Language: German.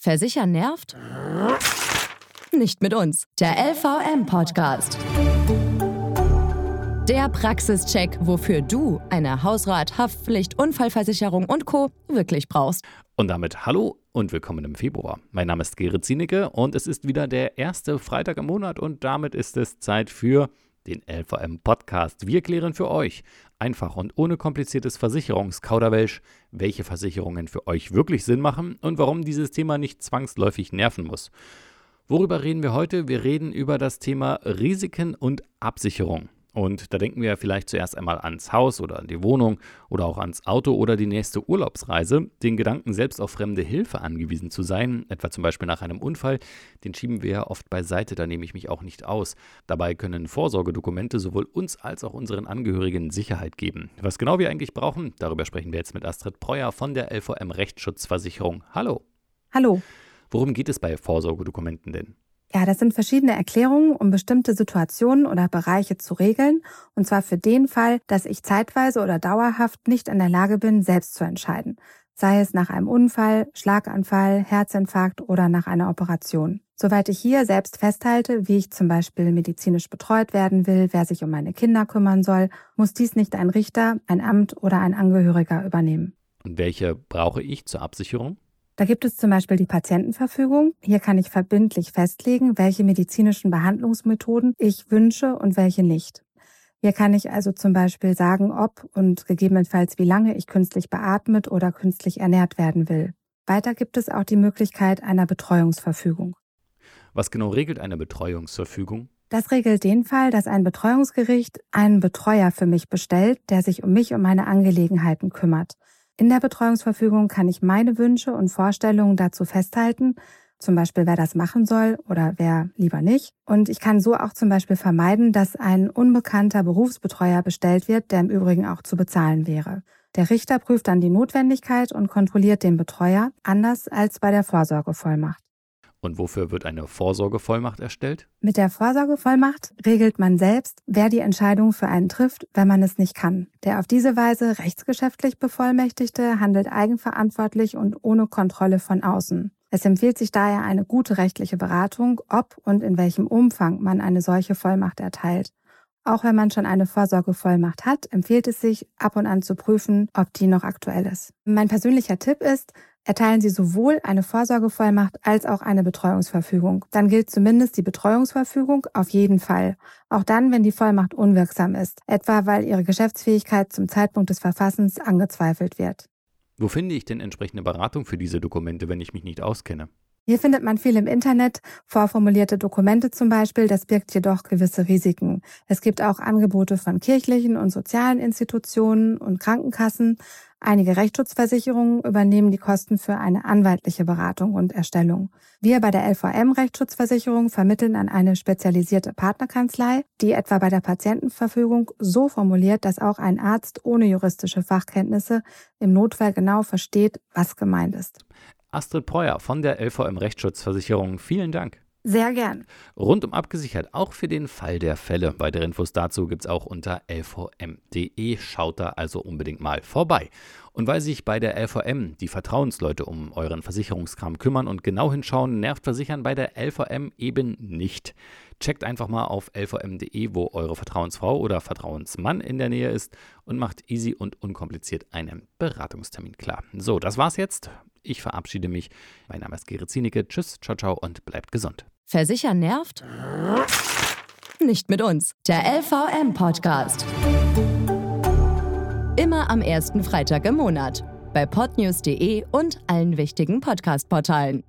Versichern nervt? Nicht mit uns. Der LVM-Podcast. Der Praxischeck, wofür du eine Hausrat, Haftpflicht, Unfallversicherung und Co. wirklich brauchst. Und damit hallo und willkommen im Februar. Mein Name ist Gerrit Zienicke und es ist wieder der erste Freitag im Monat und damit ist es Zeit für den LVM Podcast. Wir klären für euch einfach und ohne kompliziertes Versicherungskauderwelsch, welche Versicherungen für euch wirklich Sinn machen und warum dieses Thema nicht zwangsläufig nerven muss. Worüber reden wir heute? Wir reden über das Thema Risiken und Absicherung. Und da denken wir vielleicht zuerst einmal ans Haus oder an die Wohnung oder auch ans Auto oder die nächste Urlaubsreise. Den Gedanken, selbst auf fremde Hilfe angewiesen zu sein, etwa zum Beispiel nach einem Unfall, den schieben wir ja oft beiseite, da nehme ich mich auch nicht aus. Dabei können Vorsorgedokumente sowohl uns als auch unseren Angehörigen Sicherheit geben. Was genau wir eigentlich brauchen, darüber sprechen wir jetzt mit Astrid Preuer von der LVM Rechtsschutzversicherung. Hallo. Hallo. Worum geht es bei Vorsorgedokumenten denn? Ja, das sind verschiedene Erklärungen, um bestimmte Situationen oder Bereiche zu regeln, und zwar für den Fall, dass ich zeitweise oder dauerhaft nicht in der Lage bin, selbst zu entscheiden, sei es nach einem Unfall, Schlaganfall, Herzinfarkt oder nach einer Operation. Soweit ich hier selbst festhalte, wie ich zum Beispiel medizinisch betreut werden will, wer sich um meine Kinder kümmern soll, muss dies nicht ein Richter, ein Amt oder ein Angehöriger übernehmen. Und welche brauche ich zur Absicherung? Da gibt es zum Beispiel die Patientenverfügung. Hier kann ich verbindlich festlegen, welche medizinischen Behandlungsmethoden ich wünsche und welche nicht. Hier kann ich also zum Beispiel sagen, ob und gegebenenfalls wie lange ich künstlich beatmet oder künstlich ernährt werden will. Weiter gibt es auch die Möglichkeit einer Betreuungsverfügung. Was genau regelt eine Betreuungsverfügung? Das regelt den Fall, dass ein Betreuungsgericht einen Betreuer für mich bestellt, der sich um mich und meine Angelegenheiten kümmert. In der Betreuungsverfügung kann ich meine Wünsche und Vorstellungen dazu festhalten, zum Beispiel wer das machen soll oder wer lieber nicht. Und ich kann so auch zum Beispiel vermeiden, dass ein unbekannter Berufsbetreuer bestellt wird, der im Übrigen auch zu bezahlen wäre. Der Richter prüft dann die Notwendigkeit und kontrolliert den Betreuer, anders als bei der Vorsorgevollmacht. Und wofür wird eine Vorsorgevollmacht erstellt? Mit der Vorsorgevollmacht regelt man selbst, wer die Entscheidung für einen trifft, wenn man es nicht kann. Der auf diese Weise rechtsgeschäftlich Bevollmächtigte handelt eigenverantwortlich und ohne Kontrolle von außen. Es empfiehlt sich daher eine gute rechtliche Beratung, ob und in welchem Umfang man eine solche Vollmacht erteilt. Auch wenn man schon eine Vorsorgevollmacht hat, empfiehlt es sich, ab und an zu prüfen, ob die noch aktuell ist. Mein persönlicher Tipp ist, erteilen Sie sowohl eine Vorsorgevollmacht als auch eine Betreuungsverfügung. Dann gilt zumindest die Betreuungsverfügung auf jeden Fall. Auch dann, wenn die Vollmacht unwirksam ist, etwa weil Ihre Geschäftsfähigkeit zum Zeitpunkt des Verfassens angezweifelt wird. Wo finde ich denn entsprechende Beratung für diese Dokumente, wenn ich mich nicht auskenne? Hier findet man viel im Internet, vorformulierte Dokumente zum Beispiel, das birgt jedoch gewisse Risiken. Es gibt auch Angebote von kirchlichen und sozialen Institutionen und Krankenkassen. Einige Rechtsschutzversicherungen übernehmen die Kosten für eine anwaltliche Beratung und Erstellung. Wir bei der LVM Rechtsschutzversicherung vermitteln an eine spezialisierte Partnerkanzlei, die etwa bei der Patientenverfügung so formuliert, dass auch ein Arzt ohne juristische Fachkenntnisse im Notfall genau versteht, was gemeint ist. Astrid Preuer von der LVM Rechtsschutzversicherung, vielen Dank. Sehr gern. Rundum abgesichert, auch für den Fall der Fälle. Weitere Infos dazu gibt es auch unter lvm.de. Schaut da also unbedingt mal vorbei. Und weil sich bei der LVM die Vertrauensleute um euren Versicherungskram kümmern und genau hinschauen, nervt Versichern bei der LVM eben nicht. Checkt einfach mal auf lvm.de, wo eure Vertrauensfrau oder Vertrauensmann in der Nähe ist und macht easy und unkompliziert einen Beratungstermin klar. So, das war's jetzt. Ich verabschiede mich. Mein Name ist Gerrit Zienicke. Tschüss, ciao, ciao und bleibt gesund. Versichern nervt? Nicht mit uns. Der LVM-Podcast. Immer am ersten Freitag im Monat. Bei podnews.de und allen wichtigen Podcast-Portalen.